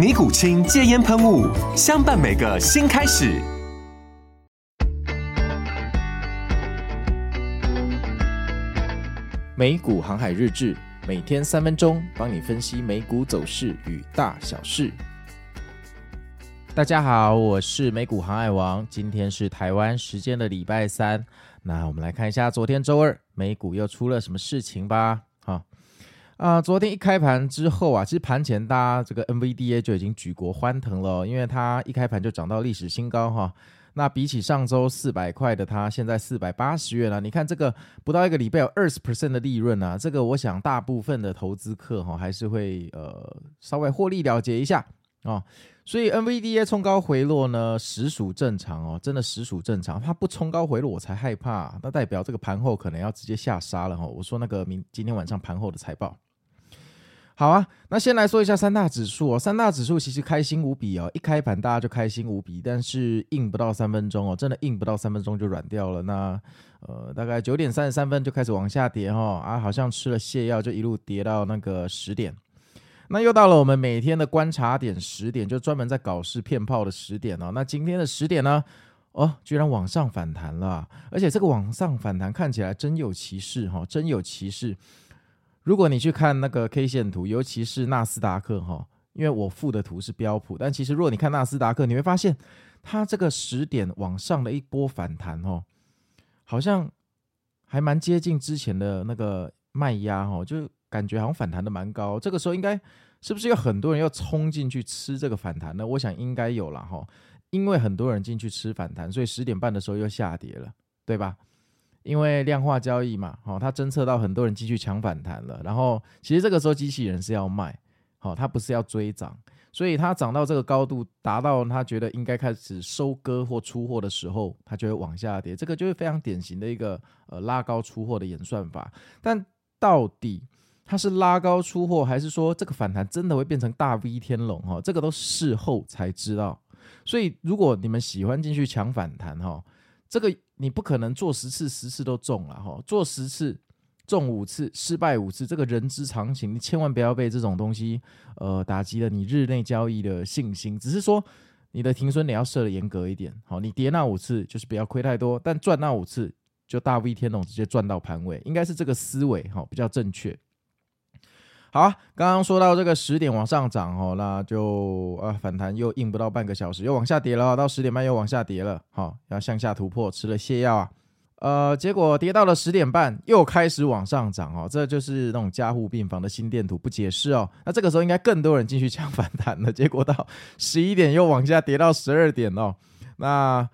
尼古清戒烟喷雾，相伴每个新开始。美股航海日志，每天三分钟，帮你分析美股走势与大小事。大家好，我是美股航海王，今天是台湾时间的礼拜三。那我们来看一下昨天周二美股又出了什么事情吧。啊、昨天一开盘之后啊，其实盘前大家这个 NVDA 就已经举国欢腾了，因为它一开盘就涨到历史新高哈。那比起上周四百块的它，现在四百八十元了。你看这个不到一个礼拜有二十 percent 的利润啊，这个我想大部分的投资客哈还是会呃稍微获利了结一下啊、所以 NVDA 冲高回落呢，实属正常哦，真的实属正常。它不冲高回落我才害怕，那代表这个盘后可能要直接下杀了哈。我说那个明今天晚上盘后的财报。好啊，那先来说一下三大指数哦。三大指数其实开心无比哦，一开盘大家就开心无比，但是硬不到三分钟哦，真的硬不到三分钟就软掉了。那呃，大概九点三十三分就开始往下跌哈、哦，啊，好像吃了泻药就一路跌到那个十点。那又到了我们每天的观察点十点，就专门在搞事骗炮的十点哦。那今天的十点呢，哦，居然往上反弹了，而且这个往上反弹看起来真有其事哈、哦，真有其事。如果你去看那个 K 线图，尤其是纳斯达克哈，因为我附的图是标普，但其实如果你看纳斯达克，你会发现它这个十点往上的一波反弹哦，好像还蛮接近之前的那个卖压哦，就感觉好像反弹的蛮高。这个时候应该是不是有很多人要冲进去吃这个反弹呢？我想应该有了哈，因为很多人进去吃反弹，所以十点半的时候又下跌了，对吧？因为量化交易嘛，好，它侦测到很多人进去抢反弹了，然后其实这个时候机器人是要卖，好，它不是要追涨，所以它涨到这个高度，达到它觉得应该开始收割或出货的时候，它就会往下跌，这个就是非常典型的一个呃拉高出货的演算法。但到底它是拉高出货，还是说这个反弹真的会变成大 V 天龙哈？这个都事后才知道。所以如果你们喜欢进去抢反弹哈。这个你不可能做十次十次都中了哈，做十次中五次失败五次，这个人之常情，你千万不要被这种东西呃打击了你日内交易的信心。只是说你的停损点要设的严格一点，好，你跌那五次就是不要亏太多，但赚那五次就大 V 天龙直接赚到盘尾，应该是这个思维哈比较正确。好，刚刚说到这个十点往上涨哦，那就啊反弹又硬不到半个小时，又往下跌了，到十点半又往下跌了，好，要向下突破，吃了泻药啊，呃，结果跌到了十点半又开始往上涨哦，这就是那种加护病房的心电图不解释哦，那这个时候应该更多人进去抢反弹了，结果到十一点又往下跌到十二点哦，那。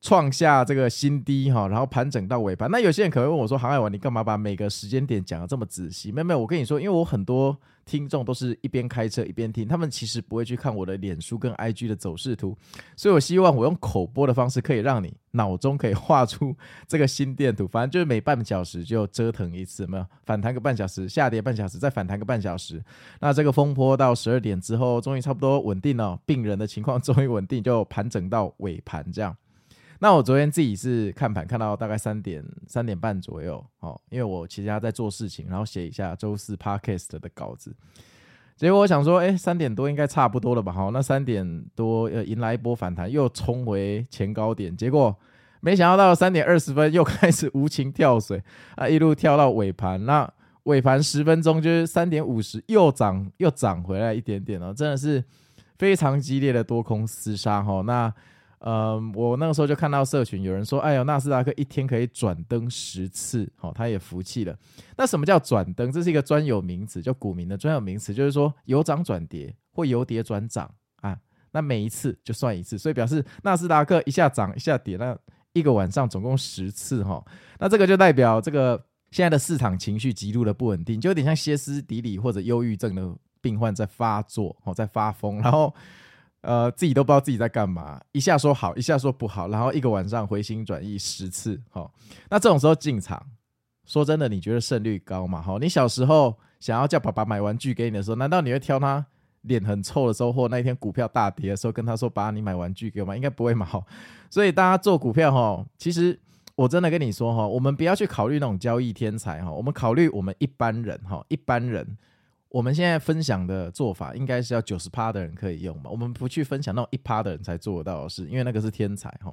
创下这个新低哈，然后盘整到尾盘。那有些人可能问我说：“航海王，你干嘛把每个时间点讲得这么仔细？”没有没有，我跟你说，因为我很多听众都是一边开车一边听，他们其实不会去看我的脸书跟 IG 的走势图，所以我希望我用口播的方式，可以让你脑中可以画出这个心电图。反正就是每半小时就折腾一次，没有反弹个半小时，下跌半小时，再反弹个半小时。那这个风波到十二点之后，终于差不多稳定了，病人的情况终于稳定，就盘整到尾盘这样。那我昨天自己是看盘看到大概三点三点半左右，哦，因为我其实还在做事情，然后写一下周四 Podcast 的稿子。结果我想说，哎，三点多应该差不多了吧？好，那三点多呃迎来一波反弹，又冲回前高点。结果没想到到三点二十分又开始无情跳水啊，一路跳到尾盘。那尾盘十分钟就是三点五十又涨又涨回来一点点哦，真的是非常激烈的多空厮杀哈。那呃，我那个时候就看到社群有人说，哎呦，纳斯达克一天可以转灯十次，好、哦，他也服气了。那什么叫转灯？这是一个专有名词，就股民的专有名词，就是说由涨转跌或由跌转涨啊。那每一次就算一次，所以表示纳斯达克一下涨一下跌，那一个晚上总共十次哈、那这个就代表这个现在的市场情绪极度的不稳定，就有点像歇斯底里或者忧郁症的病患在发作，哦，在发疯，然后。呃，自己都不知道自己在干嘛，一下说好，一下说不好，然后一个晚上回心转意十次，齁。那这种时候进场，说真的，你觉得胜率高吗？齁，你小时候想要叫爸爸买玩具给你的时候，难道你会挑他脸很臭的时候，或那一天股票大跌的时候，跟他说：“爸，你买玩具给我吗？”应该不会嘛。齁。所以大家做股票，齁，其实我真的跟你说，齁，我们不要去考虑那种交易天才，齁，我们考虑我们一般人，齁，一般人。我们现在分享的做法，应该是要九十趴的人可以用嘛？我们不去分享那种一趴的人才做到的事，因为那个是天才哈。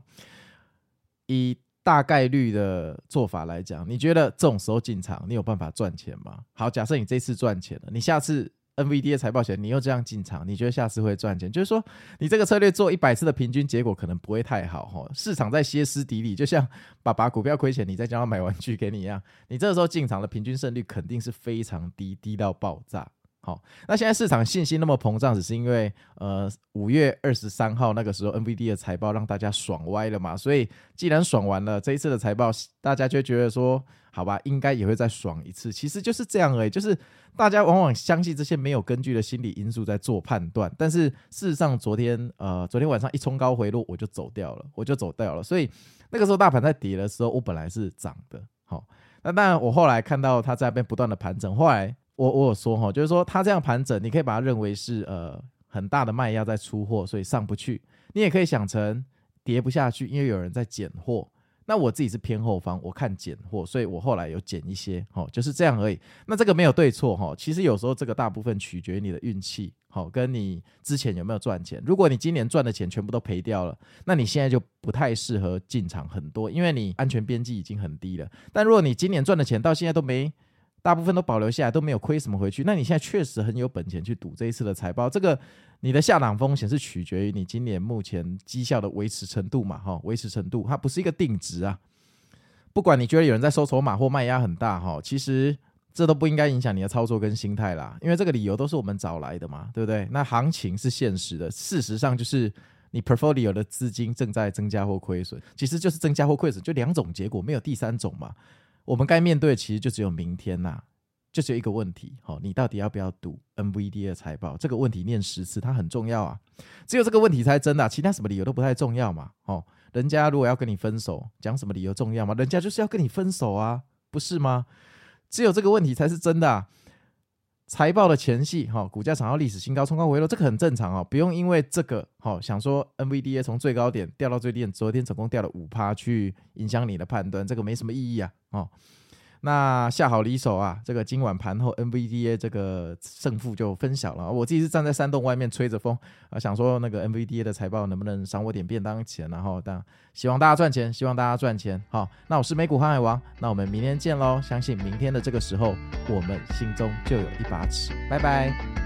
以大概率的做法来讲，你觉得这种时候进场，你有办法赚钱吗？好，假设你这次赚钱了，你下次。NVD 的财报前，你又这样进场，你觉得下次会赚钱？就是说，你这个策略做一百次的平均结果可能不会太好哈。市场在歇斯底里，就像爸爸股票亏钱，你再叫他买玩具给你一样，你这个时候进场的平均胜率肯定是非常低，低到爆炸。好，那现在市场信心那么膨胀，只是因为呃五月二十三号那个时候 NVD 的财报让大家爽歪了嘛，所以既然爽完了这一次的财报，大家就觉得说好吧，应该也会再爽一次。其实就是这样而已，就是大家往往相信这些没有根据的心理因素在做判断，但是事实上昨天呃昨天晚上一冲高回落，我就走掉了，我就走掉了。所以那个时候大盘在跌的时候，我本来是涨的。好，那当然我后来看到它在那边不断的盘整，后来。我我有说哈，就是说它这样盘整，你可以把它认为是呃很大的卖压在出货，所以上不去。你也可以想成跌不下去，因为有人在捡货。那我自己是偏后方，我看捡货，所以我后来有捡一些，哦，就是这样而已。那这个没有对错齁，其实有时候这个大部分取决于你的运气，好，跟你之前有没有赚钱。如果你今年赚的钱全部都赔掉了，那你现在就不太适合进场很多，因为你安全边际已经很低了。但如果你今年赚的钱到现在都没。大部分都保留下来，都没有亏什么回去。那你现在确实很有本钱去赌这一次的财报。这个你的下档风险是取决于你今年目前绩效的维持程度嘛？哈，维持程度它不是一个定值啊。不管你觉得有人在收筹码或卖压很大哈，其实这都不应该影响你的操作跟心态啦。因为这个理由都是我们找来的嘛，对不对？那行情是现实的，事实上就是你 portfolio 的资金正在增加或亏损，其实就是增加或亏损，就两种结果，没有第三种嘛。我们该面对的其实就只有明天呐、就只有一个问题，好，你到底要不要赌 NVD 的财报？这个问题念十次，它很重要啊。只有这个问题才真的、其他什么理由都不太重要嘛。哦，人家如果要跟你分手，讲什么理由重要吗？人家就是要跟你分手啊，不是吗？只有这个问题才是真的、财报的前夕，哈，股价涨到历史新高，冲高回落，这个很正常啊，不用因为这个，哈想说 NVDA 从最高点掉到最低点，昨天总共掉了五趴，去影响你的判断，这个没什么意义啊，哦。那下好离手啊！这个今晚盘后 NVDA 这个胜负就分享了。我自己是站在山洞外面吹着风啊，想说那个 NVDA 的财报能不能赏我点便当钱，然后当希望大家赚钱，希望大家赚钱。好，那我是美股航海王，那我们明天见喽！相信明天的这个时候，我们心中就有一把尺。拜拜。